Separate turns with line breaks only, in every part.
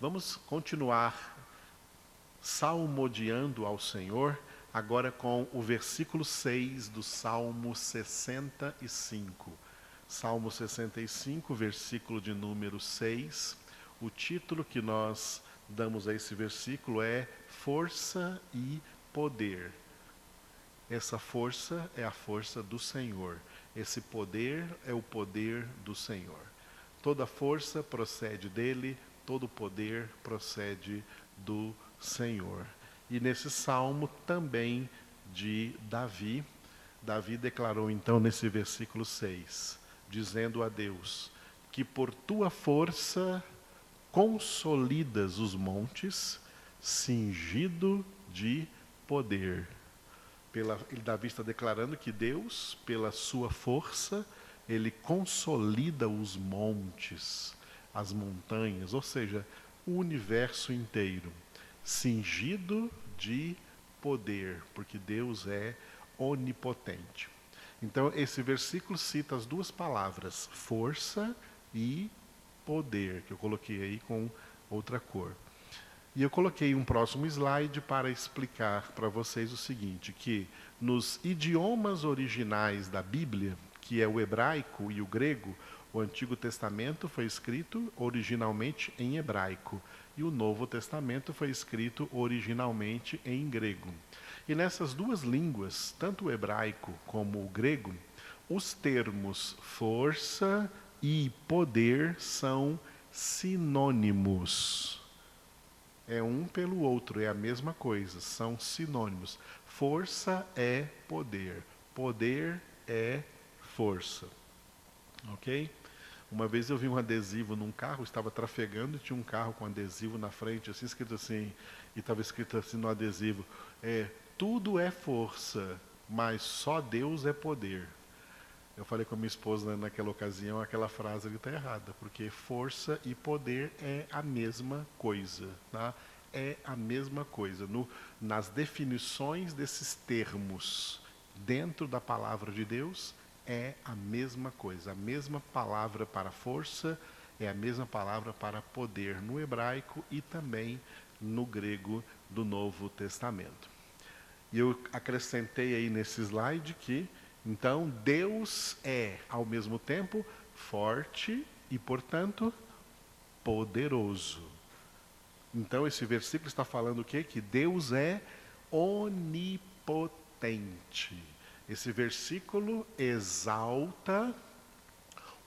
Vamos continuar salmodiando ao Senhor, agora com o versículo 6 do Salmo 65. Salmo 65, versículo de número 6. O título que nós damos a esse versículo é Força e Poder. Essa força é a força do Senhor. Esse poder é o poder do Senhor. Toda força procede dele, todo poder procede do Senhor. E nesse salmo também de Davi, Davi declarou então nesse versículo 6: dizendo a Deus que por tua força consolidas os montes, cingido de poder. Pela, Davi está declarando que Deus, pela sua força, ele consolida os montes, as montanhas, ou seja, o universo inteiro, cingido de poder, porque Deus é onipotente. Então, esse versículo cita as duas palavras, força e poder, que eu coloquei aí com outra cor. E eu coloquei um próximo slide para explicar para vocês o seguinte, que nos idiomas originais da Bíblia, que é o hebraico e o grego, o Antigo Testamento foi escrito originalmente em hebraico e o Novo Testamento foi escrito originalmente em grego. E nessas duas línguas, tanto o hebraico como o grego, os termos força e poder são sinônimos. É um pelo outro, é a mesma coisa, são sinônimos. Força é poder, poder é força. Ok? Uma vez eu vi um adesivo num carro, estava trafegando e tinha um carro com adesivo na frente, assim escrito assim, e estava escrito assim no adesivo: é, tudo é força, mas só Deus é poder. Eu falei com a minha esposa naquela ocasião, aquela frase ali está errada, porque força e poder é a mesma coisa, tá? É a mesma coisa. No, nas definições desses termos dentro da palavra de Deus, é a mesma coisa. A mesma palavra para força é a mesma palavra para poder no hebraico e também no grego do Novo Testamento. E eu acrescentei aí nesse slide que, então, Deus é, ao mesmo tempo, forte e, portanto, poderoso. Então, esse versículo está falando o quê? Que Deus é onipotente. Esse versículo exalta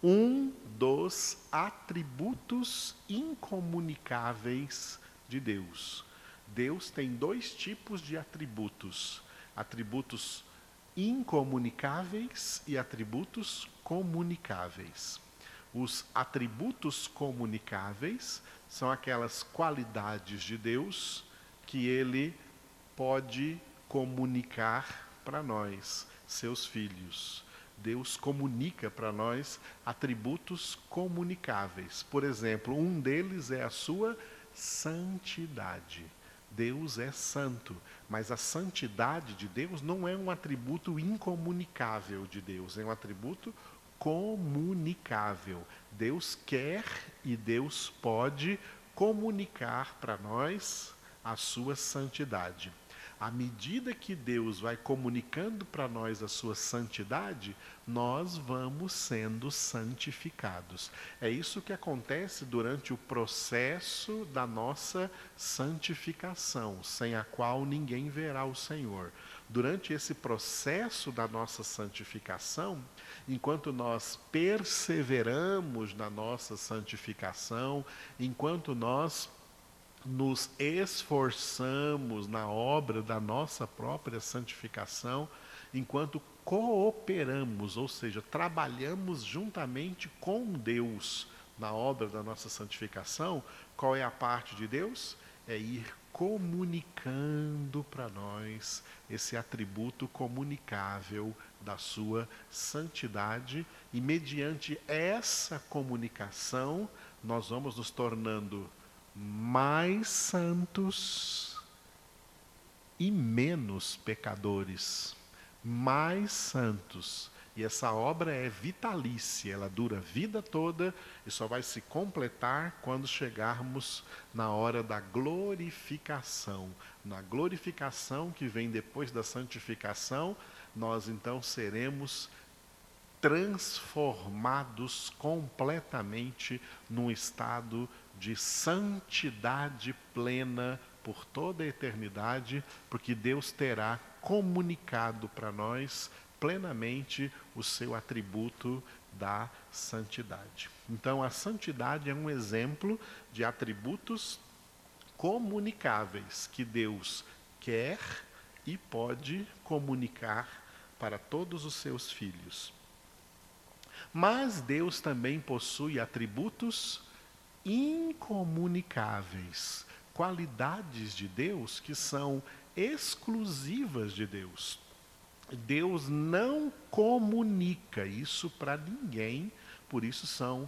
um dos atributos incomunicáveis de Deus. Deus tem dois tipos de atributos: atributos incomunicáveis e atributos comunicáveis. Os atributos comunicáveis são aquelas qualidades de Deus que ele pode comunicar para nós, seus filhos. Deus comunica para nós atributos comunicáveis. Por exemplo, um deles é a sua santidade. Deus é santo, mas a santidade de Deus não é um atributo incomunicável de Deus, é um atributo comunicável. Deus quer e Deus pode comunicar para nós a sua santidade. À medida que Deus vai comunicando para nós a sua santidade, nós vamos sendo santificados. É isso que acontece durante o processo da nossa santificação, sem a qual ninguém verá o Senhor. Durante esse processo da nossa santificação, enquanto nós perseveramos na nossa santificação, enquanto nós nos esforçamos na obra da nossa própria santificação, enquanto cooperamos, ou seja, trabalhamos juntamente com Deus na obra da nossa santificação, qual é a parte de Deus? É ir comunicando para nós esse atributo comunicável da sua santidade, e mediante essa comunicação, nós vamos nos tornando mais santos e menos pecadores. Mais santos E essa obra é vitalícia, ela dura a vida toda e só vai se completar quando chegarmos na hora da glorificação. Na glorificação que vem depois da santificação, nós então seremos transformados completamente num estado de santidade plena por toda a eternidade, porque Deus terá comunicado para nós plenamente o seu atributo da santidade. Então, a santidade é um exemplo de atributos comunicáveis que Deus quer e pode comunicar para todos os seus filhos. Mas Deus também possui atributos incomunicáveis, qualidades de Deus que são exclusivas de Deus. Deus não comunica isso para ninguém, por isso são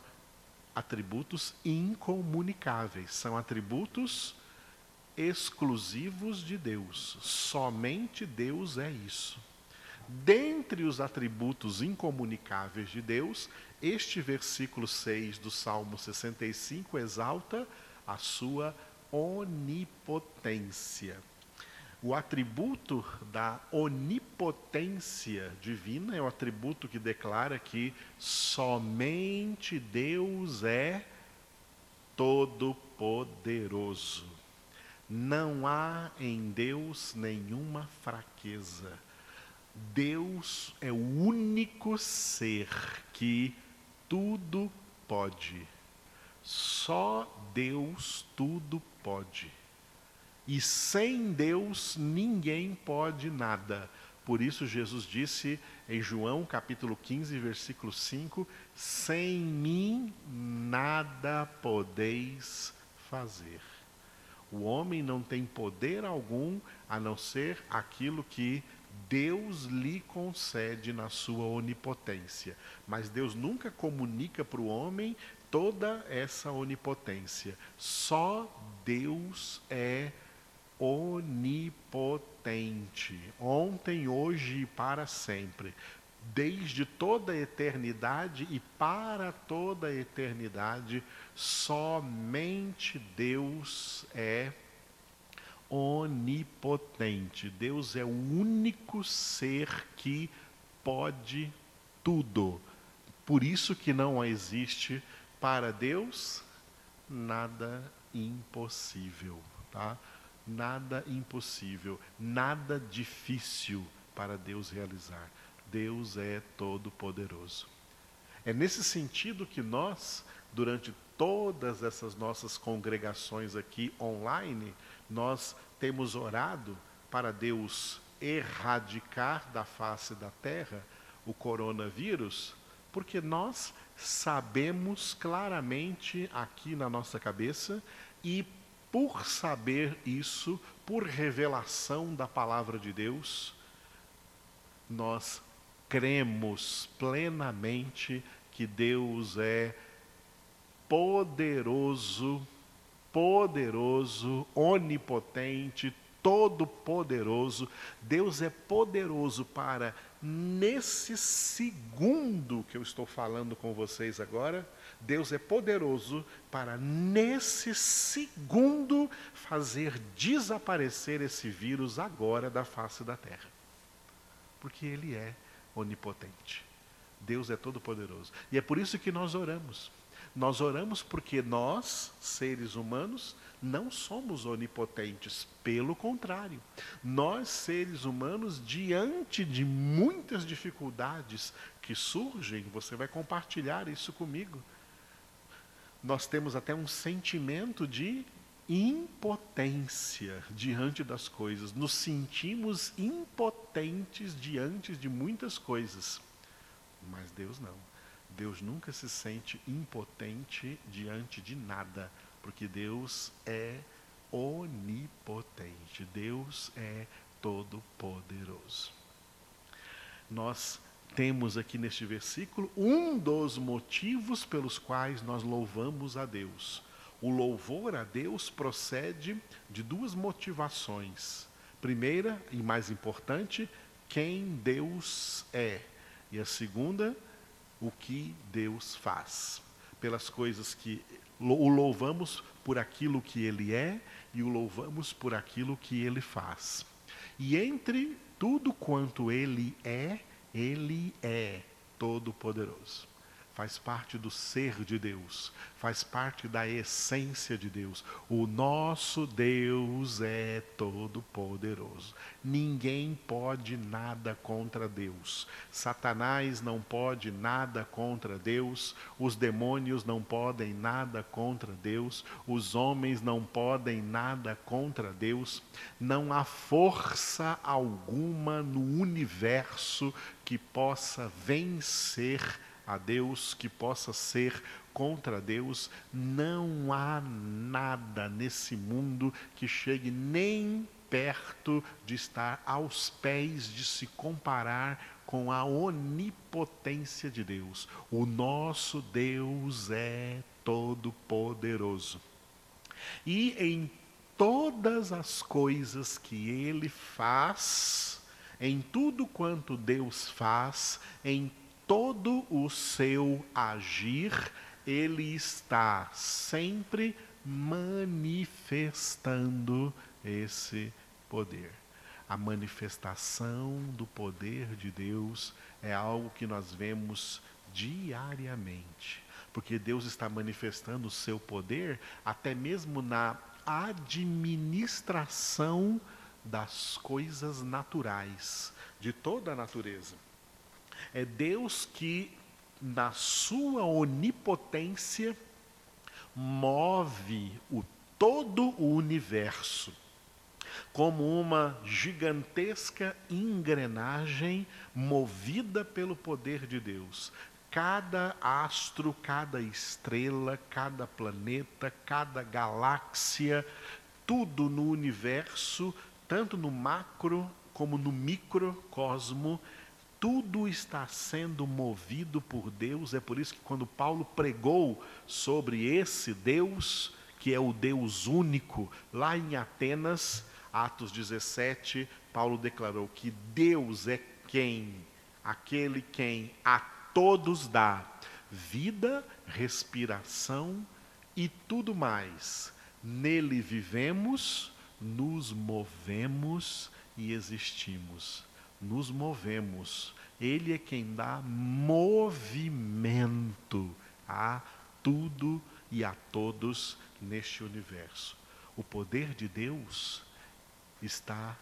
atributos incomunicáveis, são atributos exclusivos de Deus. Somente Deus é isso. Dentre os atributos incomunicáveis de Deus, este versículo 6 do Salmo 65 exalta a sua onipotência. O atributo da onipotência divina é o atributo que declara que somente Deus é todo-poderoso. Não há em Deus nenhuma fraqueza. Deus é o único ser que tudo pode. Só Deus tudo pode. E sem Deus ninguém pode nada. Por isso Jesus disse em João capítulo 15, versículo 5: Sem mim nada podeis fazer. O homem não tem poder algum a não ser aquilo que Deus lhe concede na sua onipotência. Mas Deus nunca comunica para o homem toda essa onipotência. Só Deus é onipotente, ontem, hoje e para sempre, desde toda a eternidade e para toda a eternidade, somente Deus é onipotente. Deus é o único ser que pode tudo. Por isso que não existe para Deus nada impossível, tá? nada impossível, nada difícil para Deus realizar. Deus é todo-poderoso. É nesse sentido que nós, durante todas essas nossas congregações aqui online, nós temos orado para Deus erradicar da face da terra o coronavírus, porque nós sabemos claramente aqui na nossa cabeça e por saber isso, por revelação da palavra de Deus, nós cremos plenamente que Deus é poderoso, poderoso, onipotente, todo-poderoso. Deus é poderoso para, nesse segundo que eu estou falando com vocês agora, Deus é poderoso para, nesse segundo, fazer desaparecer esse vírus agora da face da terra. Porque Ele é onipotente. Deus é todo-poderoso. E é por isso que nós oramos. Nós oramos porque nós, seres humanos, não somos onipotentes, pelo contrário. Nós, seres humanos, diante de muitas dificuldades que surgem, você vai compartilhar isso comigo nós temos até um sentimento de impotência diante das coisas. Nos sentimos impotentes diante de muitas coisas. Mas Deus não. Deus nunca se sente impotente diante de nada, porque Deus é onipotente. Deus é todo-poderoso. Nós temos aqui neste versículo um dos motivos pelos quais nós louvamos a Deus. O louvor a Deus procede de duas motivações. Primeira e mais importante, quem Deus é. E a segunda, o que Deus faz. Pelas coisas que o louvamos por aquilo que ele é e o louvamos por aquilo que ele faz. E entre tudo quanto ele é, ele é todo-poderoso faz parte do ser de Deus, faz parte da essência de Deus. O nosso Deus é todo-poderoso. Ninguém pode nada contra Deus. Satanás não pode nada contra Deus, os demônios não podem nada contra Deus, os homens não podem nada contra Deus. Não há força alguma no universo que possa vencer a Deus, que possa ser contra Deus, não há nada nesse mundo que chegue nem perto de estar aos pés de se comparar com a onipotência de Deus. O nosso Deus é todo-poderoso. E em todas as coisas que ele faz, em tudo quanto Deus faz, em todo o seu agir, ele está sempre manifestando esse poder. A manifestação do poder de Deus é algo que nós vemos diariamente, porque Deus está manifestando o seu poder até mesmo na administração das coisas naturais, de toda a natureza. É Deus que, na sua onipotência, move o todo o universo como uma gigantesca engrenagem movida pelo poder de Deus. Cada astro, cada estrela, cada planeta, cada galáxia, tudo no universo, tanto no macro como no microcosmo, tudo está sendo movido por Deus. É por isso que quando Paulo pregou sobre esse Deus, que é o Deus único, lá em Atenas, Atos 17, Paulo declarou que Deus é quem, aquele quem a todos dá vida, respiração e tudo mais. Nele vivemos, nos movemos e existimos nos movemos. Ele é quem dá movimento a tudo e a todos neste universo. O poder de Deus está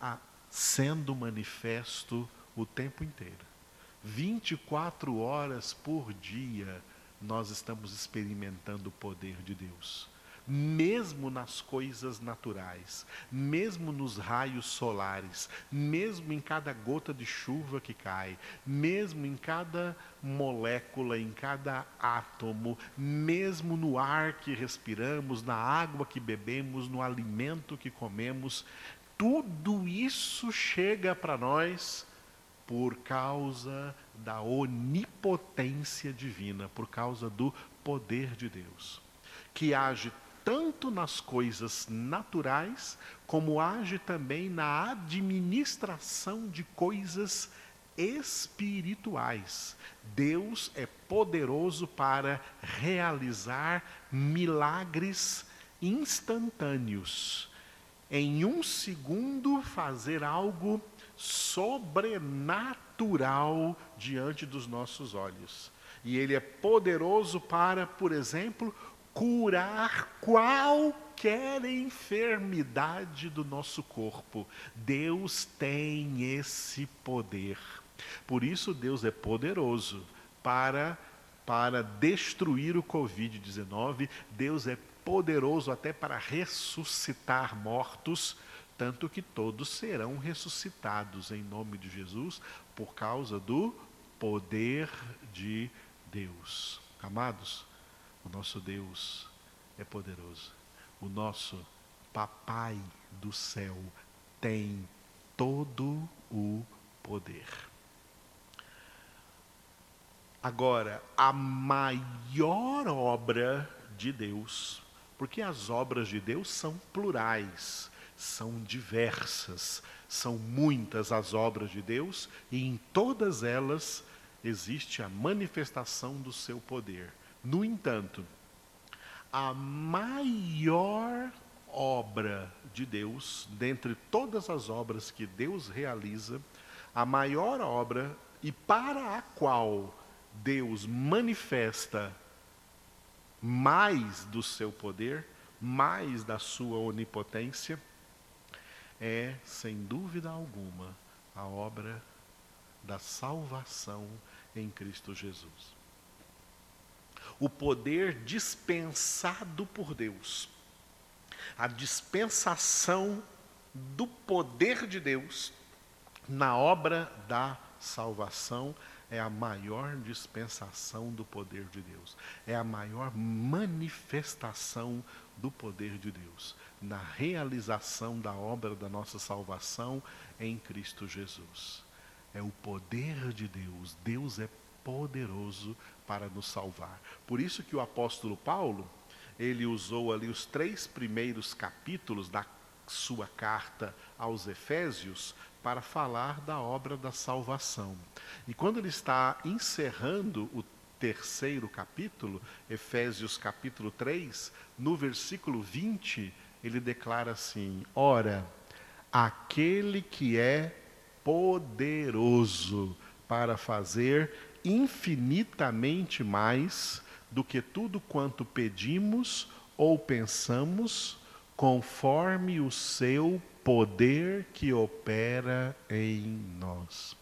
a, sendo manifesto o tempo inteiro. 24 horas por dia nós estamos experimentando o poder de Deus mesmo nas coisas naturais, mesmo nos raios solares, mesmo em cada gota de chuva que cai, mesmo em cada molécula, em cada átomo, mesmo no ar que respiramos, na água que bebemos, no alimento que comemos, tudo isso chega para nós por causa da onipotência divina, por causa do poder de Deus, que age tanto nas coisas naturais, como age também na administração de coisas espirituais. Deus é poderoso para realizar milagres instantâneos. Em um segundo, fazer algo sobrenatural diante dos nossos olhos. E Ele é poderoso para, por exemplo, curar qualquer enfermidade do nosso corpo. Deus tem esse poder. Por isso Deus é poderoso para para destruir o COVID-19. Deus é poderoso até para ressuscitar mortos, tanto que todos serão ressuscitados em nome de Jesus por causa do poder de Deus. Amados, o nosso Deus é poderoso. O nosso Papai do céu tem todo o poder. Agora, a maior obra de Deus, porque as obras de Deus são plurais, São diversas, são muitas as obras de Deus e em todas elas existe a manifestação do seu poder. No entanto, a maior obra de Deus, dentre todas as obras que Deus realiza, a maior obra e para a qual Deus manifesta mais do seu poder, mais da sua onipotência, é, sem dúvida alguma, a obra da salvação em Cristo Jesus. O poder dispensado por Deus, a dispensação do poder de Deus na obra da salvação é a maior dispensação do poder de Deus, é a maior manifestação do poder de Deus, na realização da obra da nossa salvação em Cristo Jesus. É o poder de Deus, Deus é poderoso para nos salvar. Por isso que o apóstolo Paulo, ele usou ali os três primeiros capítulos da sua carta aos Efésios para falar da obra da salvação. E quando ele está encerrando o terceiro capítulo, Efésios capítulo 3, no versículo 20, ele declara assim: Ora, aquele que é poderoso para fazer infinitamente mais do que tudo quanto pedimos ou pensamos, conforme o seu poder que opera em nós.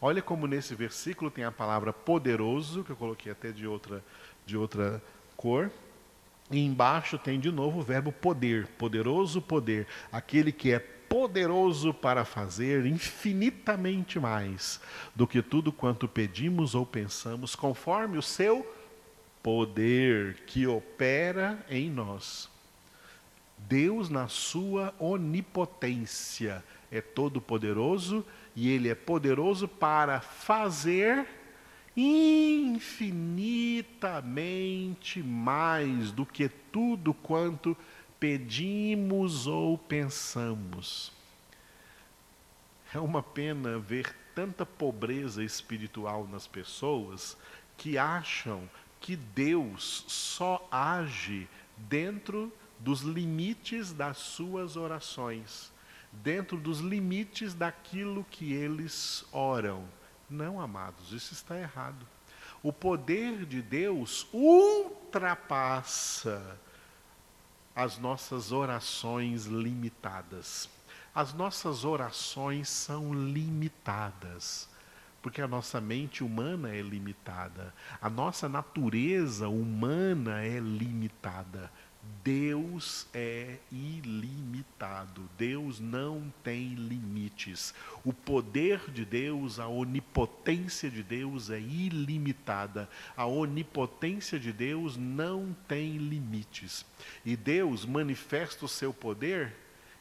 Olha como nesse versículo tem a palavra poderoso, que eu coloquei até de outra, de outra cor. E embaixo tem de novo o verbo poder, poderoso poder, aquele que é poderoso para fazer infinitamente mais do que tudo quanto pedimos ou pensamos, conforme o seu poder que opera em nós. Deus, na sua onipotência, é todo-poderoso e Ele é poderoso para fazer infinitamente mais do que tudo quanto pedimos ou pensamos. É uma pena ver tanta pobreza espiritual nas pessoas que acham que Deus só age dentro dos limites das suas orações, dentro dos limites daquilo que eles oram. Não, amados, isso está errado. O poder de Deus ultrapassa as nossas orações limitadas. As nossas orações são limitadas, porque a nossa mente humana é limitada, a nossa natureza humana é limitada. Deus é ilimitado, Deus não tem limites. O poder de Deus, a onipotência de Deus é ilimitada. A onipotência de Deus não tem limites. E Deus manifesta o seu poder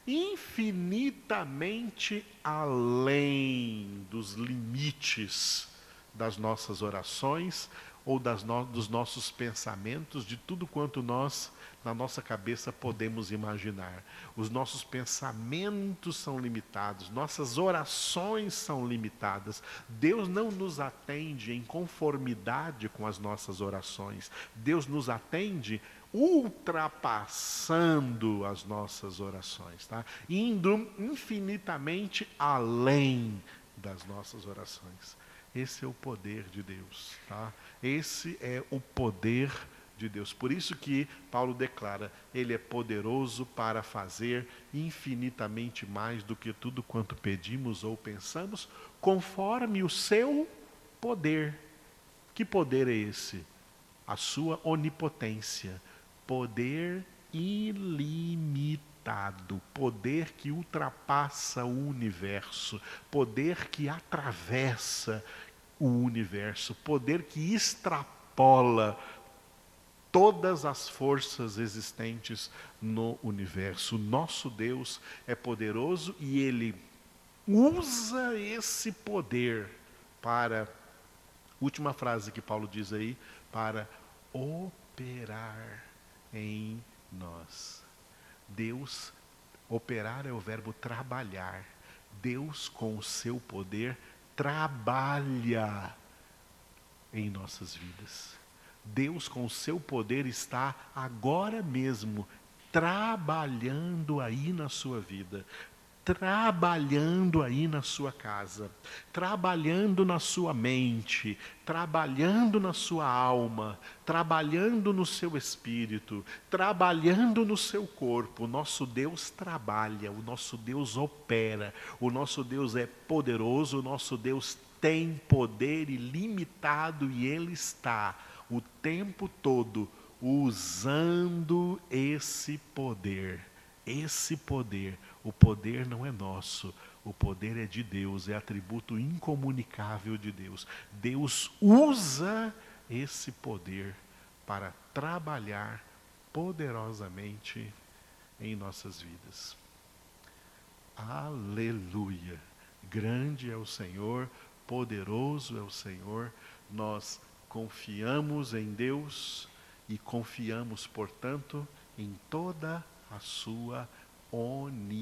infinitamente além dos limites das nossas orações ou das no, dos nossos pensamentos, de tudo quanto nós na nossa cabeça podemos imaginar. Os nossos pensamentos são limitados, nossas orações são limitadas. Deus não nos atende em conformidade com as nossas orações. Deus nos atende ultrapassando as nossas orações, tá? Indo infinitamente além das nossas orações. Esse é o poder de Deus, tá? Esse é o poder de de Deus. Por isso que Paulo declara: Ele é poderoso para fazer infinitamente mais do que tudo quanto pedimos ou pensamos, conforme o seu poder. Que poder é esse? A sua onipotência. Poder ilimitado, poder que ultrapassa o universo, poder que atravessa o universo, poder que extrapola todas as forças existentes no universo. Nosso Deus é poderoso e ele usa esse poder para última frase que Paulo diz aí, para operar em nós. Deus Operar é o verbo trabalhar. Deus, com o seu poder, trabalha em nossas vidas. Deus, com o seu poder, está agora mesmo trabalhando aí na sua vida, trabalhando aí na sua casa, trabalhando na sua mente, trabalhando na sua alma, trabalhando no seu espírito, trabalhando no seu corpo. O nosso Deus trabalha, o nosso Deus opera, o nosso Deus é poderoso, o nosso Deus tem poder ilimitado e ele está o tempo todo usando esse poder. Esse poder o poder não é nosso, o poder é de Deus, é atributo incomunicável de Deus. Deus usa esse poder para trabalhar poderosamente em nossas vidas. Aleluia! Grande é o Senhor, poderoso é o Senhor, nós confiamos em Deus e confiamos, portanto, em toda a sua onipotência.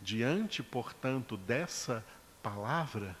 Diante, portanto, dessa palavra,